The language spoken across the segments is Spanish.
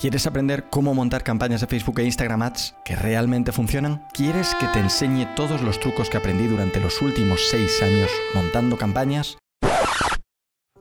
¿Quieres aprender cómo montar campañas de Facebook e Instagram Ads que realmente funcionan? ¿Quieres que te enseñe todos los trucos que aprendí durante los últimos 6 años montando campañas?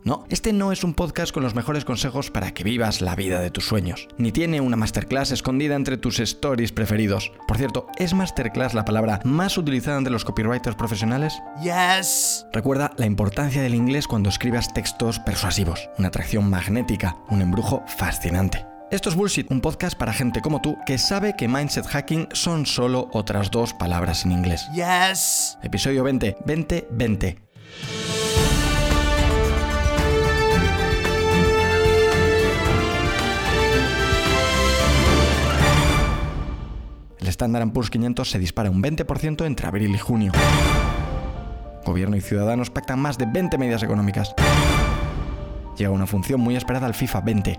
No, este no es un podcast con los mejores consejos para que vivas la vida de tus sueños, ni tiene una masterclass escondida entre tus stories preferidos. Por cierto, ¿es masterclass la palabra más utilizada entre los copywriters profesionales? Yes. Recuerda la importancia del inglés cuando escribas textos persuasivos, una atracción magnética, un embrujo fascinante. Esto es Bullshit, un podcast para gente como tú que sabe que mindset hacking son solo otras dos palabras en inglés. Yes. Episodio 20, 20, 20. El Standard Poor's 500 se dispara un 20% entre abril y junio. Gobierno y ciudadanos pactan más de 20 medidas económicas. Llega una función muy esperada al FIFA 20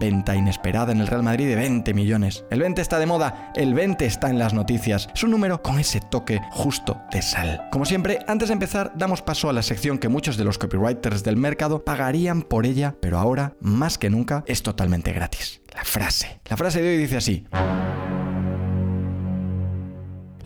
venta inesperada en el Real Madrid de 20 millones. El 20 está de moda, el 20 está en las noticias. Es un número con ese toque justo de sal. Como siempre, antes de empezar, damos paso a la sección que muchos de los copywriters del mercado pagarían por ella, pero ahora, más que nunca, es totalmente gratis. La frase. La frase de hoy dice así.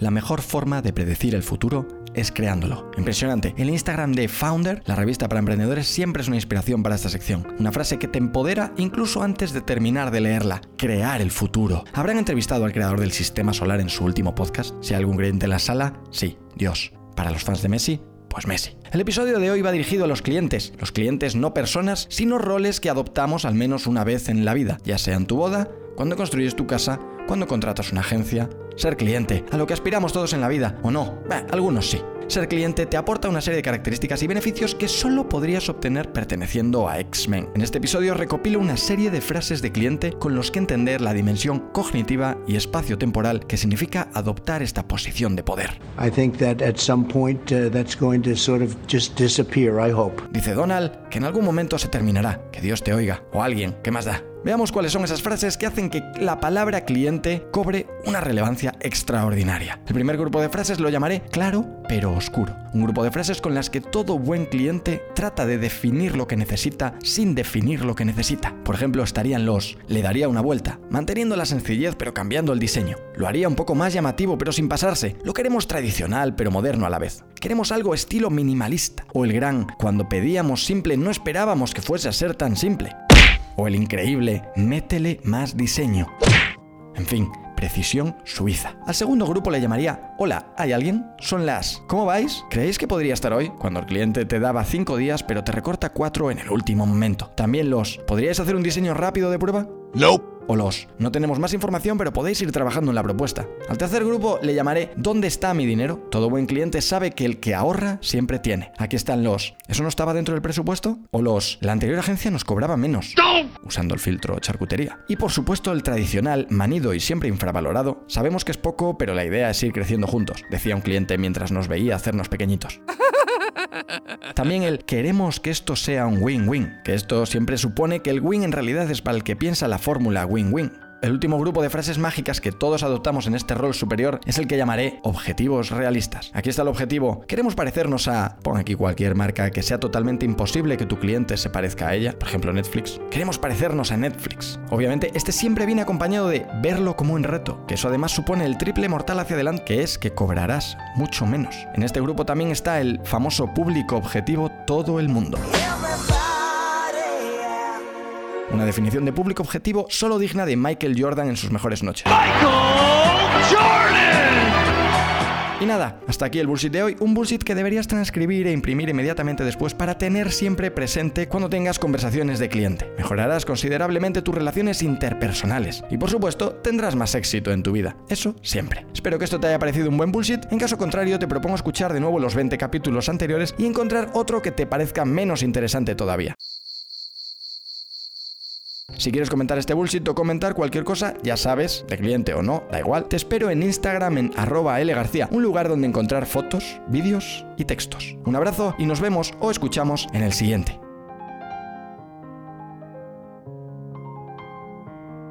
La mejor forma de predecir el futuro es creándolo. Impresionante. El Instagram de Founder, la revista para emprendedores, siempre es una inspiración para esta sección. Una frase que te empodera incluso antes de terminar de leerla. Crear el futuro. ¿Habrán entrevistado al creador del sistema solar en su último podcast? Si hay algún creyente en la sala, sí, Dios. Para los fans de Messi, pues Messi. El episodio de hoy va dirigido a los clientes, los clientes no personas, sino roles que adoptamos al menos una vez en la vida, ya sea en tu boda, cuando construyes tu casa, cuando contratas una agencia, ser cliente, a lo que aspiramos todos en la vida, ¿o no? algunos sí. Ser cliente te aporta una serie de características y beneficios que solo podrías obtener perteneciendo a X-Men. En este episodio recopilo una serie de frases de cliente con los que entender la dimensión cognitiva y espacio-temporal que significa adoptar esta posición de poder. Dice Donald que en algún momento se terminará, que Dios te oiga, o alguien, ¿qué más da? Veamos cuáles son esas frases que hacen que la palabra cliente cobre una relevancia extraordinaria. El primer grupo de frases lo llamaré claro pero oscuro. Un grupo de frases con las que todo buen cliente trata de definir lo que necesita sin definir lo que necesita. Por ejemplo, estarían los le daría una vuelta, manteniendo la sencillez pero cambiando el diseño. Lo haría un poco más llamativo pero sin pasarse. Lo queremos tradicional pero moderno a la vez. Queremos algo estilo minimalista. O el gran, cuando pedíamos simple no esperábamos que fuese a ser tan simple o el increíble métele más diseño. En fin, precisión suiza. Al segundo grupo le llamaría Hola, ¿hay alguien? Son las ¿Cómo vais? ¿Creéis que podría estar hoy? Cuando el cliente te daba 5 días pero te recorta 4 en el último momento. También los ¿Podríais hacer un diseño rápido de prueba? No o los no tenemos más información pero podéis ir trabajando en la propuesta. Al tercer grupo le llamaré ¿Dónde está mi dinero? Todo buen cliente sabe que el que ahorra siempre tiene. Aquí están los ¿Eso no estaba dentro del presupuesto? O los La anterior agencia nos cobraba menos. Usando el filtro charcutería. Y por supuesto el tradicional, manido y siempre infravalorado. Sabemos que es poco, pero la idea es ir creciendo juntos, decía un cliente mientras nos veía hacernos pequeñitos. También el queremos que esto sea un win-win, que esto siempre supone que el win en realidad es para el que piensa la fórmula win-win. El último grupo de frases mágicas que todos adoptamos en este rol superior es el que llamaré objetivos realistas. Aquí está el objetivo. Queremos parecernos a... Pon aquí cualquier marca que sea totalmente imposible que tu cliente se parezca a ella. Por ejemplo, Netflix. Queremos parecernos a Netflix. Obviamente, este siempre viene acompañado de verlo como un reto, que eso además supone el triple mortal hacia adelante, que es que cobrarás mucho menos. En este grupo también está el famoso público objetivo todo el mundo. Una definición de público objetivo solo digna de Michael Jordan en sus mejores noches. Y nada, hasta aquí el bullshit de hoy, un bullshit que deberías transcribir e imprimir inmediatamente después para tener siempre presente cuando tengas conversaciones de cliente. Mejorarás considerablemente tus relaciones interpersonales y por supuesto tendrás más éxito en tu vida. Eso siempre. Espero que esto te haya parecido un buen bullshit, en caso contrario te propongo escuchar de nuevo los 20 capítulos anteriores y encontrar otro que te parezca menos interesante todavía. Si quieres comentar este bullshit o comentar cualquier cosa, ya sabes, de cliente o no, da igual, te espero en Instagram en arroba lgarcía, un lugar donde encontrar fotos, vídeos y textos. Un abrazo y nos vemos o escuchamos en el siguiente.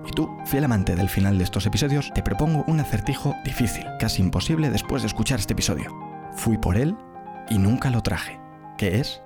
Y tú, fiel amante del final de estos episodios, te propongo un acertijo difícil, casi imposible después de escuchar este episodio. Fui por él y nunca lo traje. ¿Qué es?